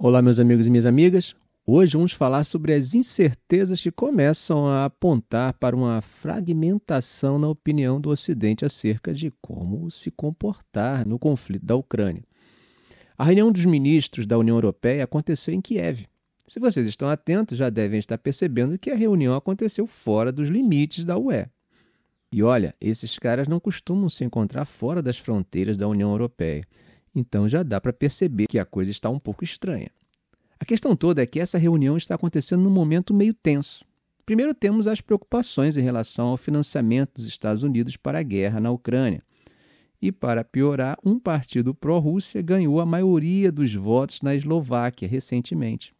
Olá, meus amigos e minhas amigas. Hoje vamos falar sobre as incertezas que começam a apontar para uma fragmentação na opinião do Ocidente acerca de como se comportar no conflito da Ucrânia. A reunião dos ministros da União Europeia aconteceu em Kiev. Se vocês estão atentos, já devem estar percebendo que a reunião aconteceu fora dos limites da UE. E olha, esses caras não costumam se encontrar fora das fronteiras da União Europeia. Então já dá para perceber que a coisa está um pouco estranha. A questão toda é que essa reunião está acontecendo num momento meio tenso. Primeiro temos as preocupações em relação ao financiamento dos Estados Unidos para a guerra na Ucrânia. E, para piorar, um partido pró-Rússia ganhou a maioria dos votos na Eslováquia recentemente.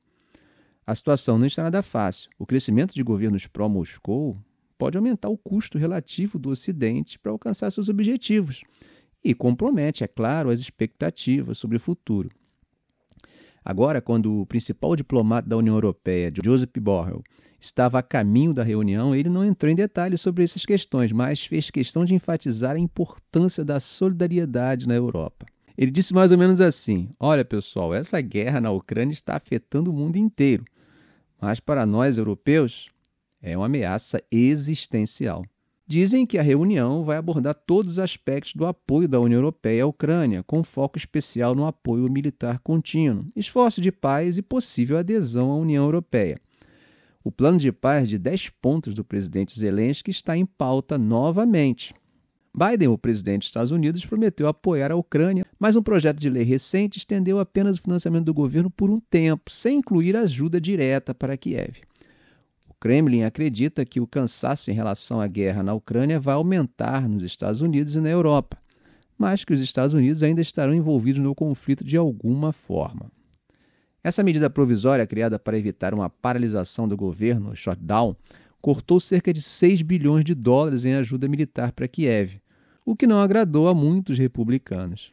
A situação não está nada fácil. O crescimento de governos pró-Moscou pode aumentar o custo relativo do Ocidente para alcançar seus objetivos e compromete, é claro, as expectativas sobre o futuro. Agora, quando o principal diplomata da União Europeia, Joseph Borrell, estava a caminho da reunião, ele não entrou em detalhes sobre essas questões, mas fez questão de enfatizar a importância da solidariedade na Europa. Ele disse mais ou menos assim: Olha, pessoal, essa guerra na Ucrânia está afetando o mundo inteiro, mas para nós europeus é uma ameaça existencial. Dizem que a reunião vai abordar todos os aspectos do apoio da União Europeia à Ucrânia, com foco especial no apoio militar contínuo, esforço de paz e possível adesão à União Europeia. O plano de paz de 10 pontos do presidente Zelensky está em pauta novamente. Biden, o presidente dos Estados Unidos, prometeu apoiar a Ucrânia, mas um projeto de lei recente estendeu apenas o financiamento do governo por um tempo, sem incluir ajuda direta para Kiev. Kremlin acredita que o cansaço em relação à guerra na Ucrânia vai aumentar nos Estados Unidos e na Europa, mas que os Estados Unidos ainda estarão envolvidos no conflito de alguma forma. Essa medida provisória, criada para evitar uma paralisação do governo, o shutdown, cortou cerca de 6 bilhões de dólares em ajuda militar para Kiev, o que não agradou a muitos republicanos.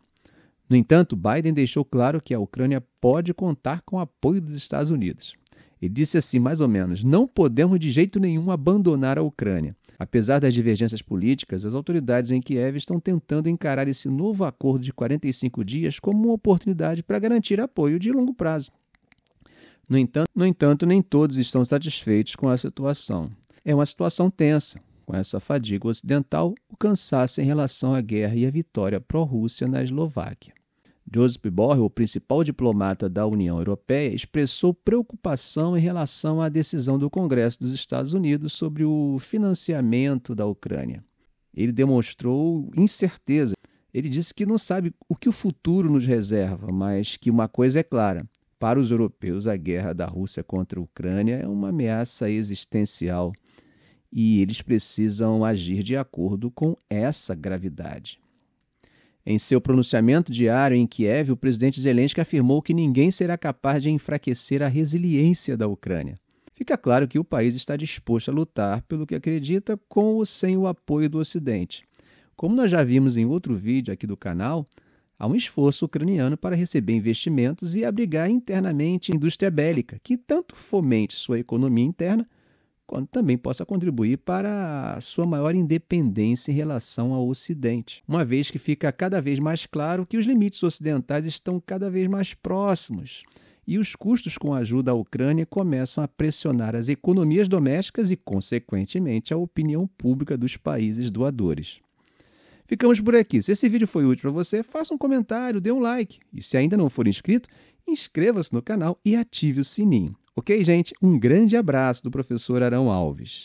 No entanto, Biden deixou claro que a Ucrânia pode contar com o apoio dos Estados Unidos. Ele disse assim, mais ou menos: não podemos de jeito nenhum abandonar a Ucrânia. Apesar das divergências políticas, as autoridades em Kiev estão tentando encarar esse novo acordo de 45 dias como uma oportunidade para garantir apoio de longo prazo. No entanto, no entanto, nem todos estão satisfeitos com a situação. É uma situação tensa, com essa fadiga ocidental, o cansaço em relação à guerra e a vitória pró-Rússia na Eslováquia. Joseph Borrell, o principal diplomata da União Europeia, expressou preocupação em relação à decisão do Congresso dos Estados Unidos sobre o financiamento da Ucrânia. Ele demonstrou incerteza. Ele disse que não sabe o que o futuro nos reserva, mas que uma coisa é clara: para os europeus, a guerra da Rússia contra a Ucrânia é uma ameaça existencial e eles precisam agir de acordo com essa gravidade. Em seu pronunciamento diário em Kiev, o presidente Zelensky afirmou que ninguém será capaz de enfraquecer a resiliência da Ucrânia. Fica claro que o país está disposto a lutar pelo que acredita com ou sem o apoio do Ocidente. Como nós já vimos em outro vídeo aqui do canal, há um esforço ucraniano para receber investimentos e abrigar internamente a indústria bélica, que tanto fomente sua economia interna quanto também possa contribuir para a sua maior independência em relação ao Ocidente, uma vez que fica cada vez mais claro que os limites ocidentais estão cada vez mais próximos e os custos com a ajuda à Ucrânia começam a pressionar as economias domésticas e, consequentemente, a opinião pública dos países doadores. Ficamos por aqui. Se esse vídeo foi útil para você, faça um comentário, dê um like. E se ainda não for inscrito, inscreva-se no canal e ative o sininho. Ok, gente? Um grande abraço do professor Arão Alves.